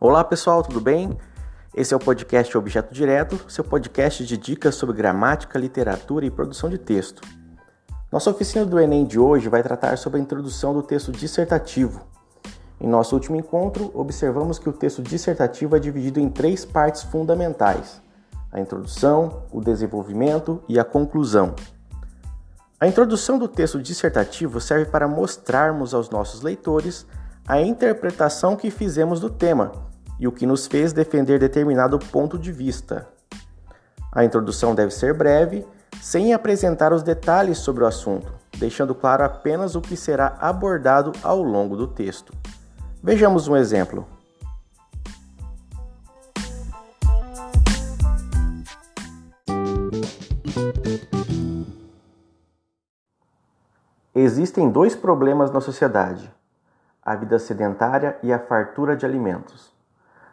Olá pessoal, tudo bem? Esse é o podcast Objeto Direto, seu podcast de dicas sobre gramática, literatura e produção de texto. Nossa oficina do Enem de hoje vai tratar sobre a introdução do texto dissertativo. Em nosso último encontro, observamos que o texto dissertativo é dividido em três partes fundamentais: a introdução, o desenvolvimento e a conclusão. A introdução do texto dissertativo serve para mostrarmos aos nossos leitores a interpretação que fizemos do tema e o que nos fez defender determinado ponto de vista. A introdução deve ser breve, sem apresentar os detalhes sobre o assunto, deixando claro apenas o que será abordado ao longo do texto. Vejamos um exemplo. Existem dois problemas na sociedade: a vida sedentária e a fartura de alimentos.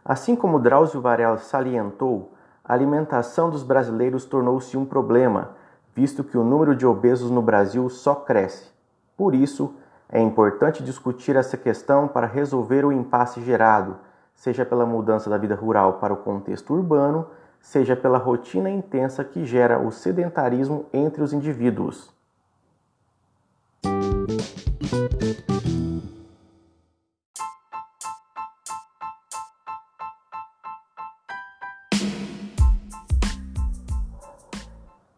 Assim como Drauzio Varela salientou, a alimentação dos brasileiros tornou-se um problema, visto que o número de obesos no Brasil só cresce. Por isso, é importante discutir essa questão para resolver o impasse gerado, seja pela mudança da vida rural para o contexto urbano, seja pela rotina intensa que gera o sedentarismo entre os indivíduos.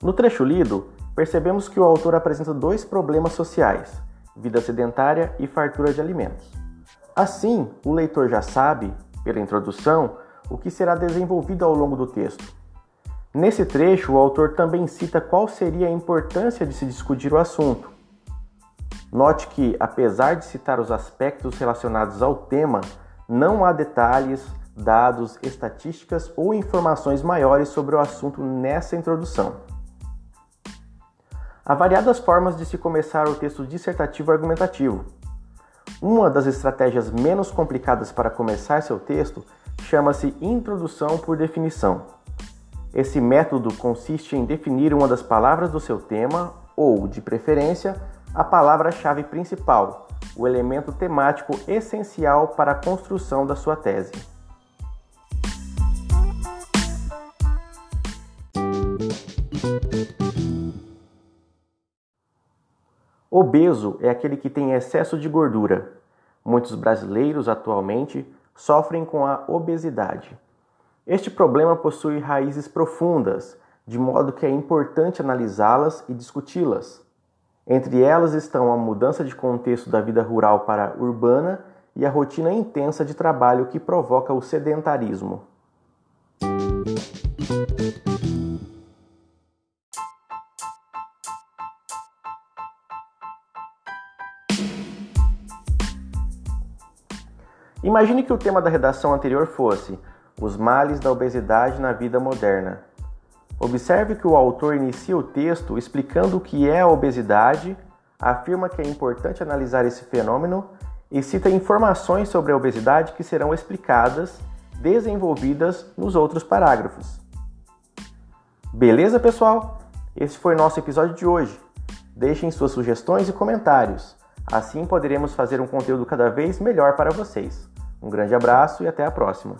No trecho lido, percebemos que o autor apresenta dois problemas sociais: vida sedentária e fartura de alimentos. Assim, o leitor já sabe, pela introdução, o que será desenvolvido ao longo do texto. Nesse trecho, o autor também cita qual seria a importância de se discutir o assunto. Note que, apesar de citar os aspectos relacionados ao tema, não há detalhes, dados, estatísticas ou informações maiores sobre o assunto nessa introdução. Há variadas formas de se começar o texto dissertativo argumentativo. Uma das estratégias menos complicadas para começar seu texto chama-se introdução por definição. Esse método consiste em definir uma das palavras do seu tema ou, de preferência, a palavra-chave principal, o elemento temático essencial para a construção da sua tese. Obeso é aquele que tem excesso de gordura. Muitos brasileiros atualmente sofrem com a obesidade. Este problema possui raízes profundas, de modo que é importante analisá-las e discuti-las. Entre elas estão a mudança de contexto da vida rural para urbana e a rotina intensa de trabalho que provoca o sedentarismo. Imagine que o tema da redação anterior fosse Os males da obesidade na vida moderna. Observe que o autor inicia o texto explicando o que é a obesidade, afirma que é importante analisar esse fenômeno e cita informações sobre a obesidade que serão explicadas, desenvolvidas nos outros parágrafos. Beleza, pessoal? Esse foi nosso episódio de hoje. Deixem suas sugestões e comentários. Assim poderemos fazer um conteúdo cada vez melhor para vocês. Um grande abraço e até a próxima!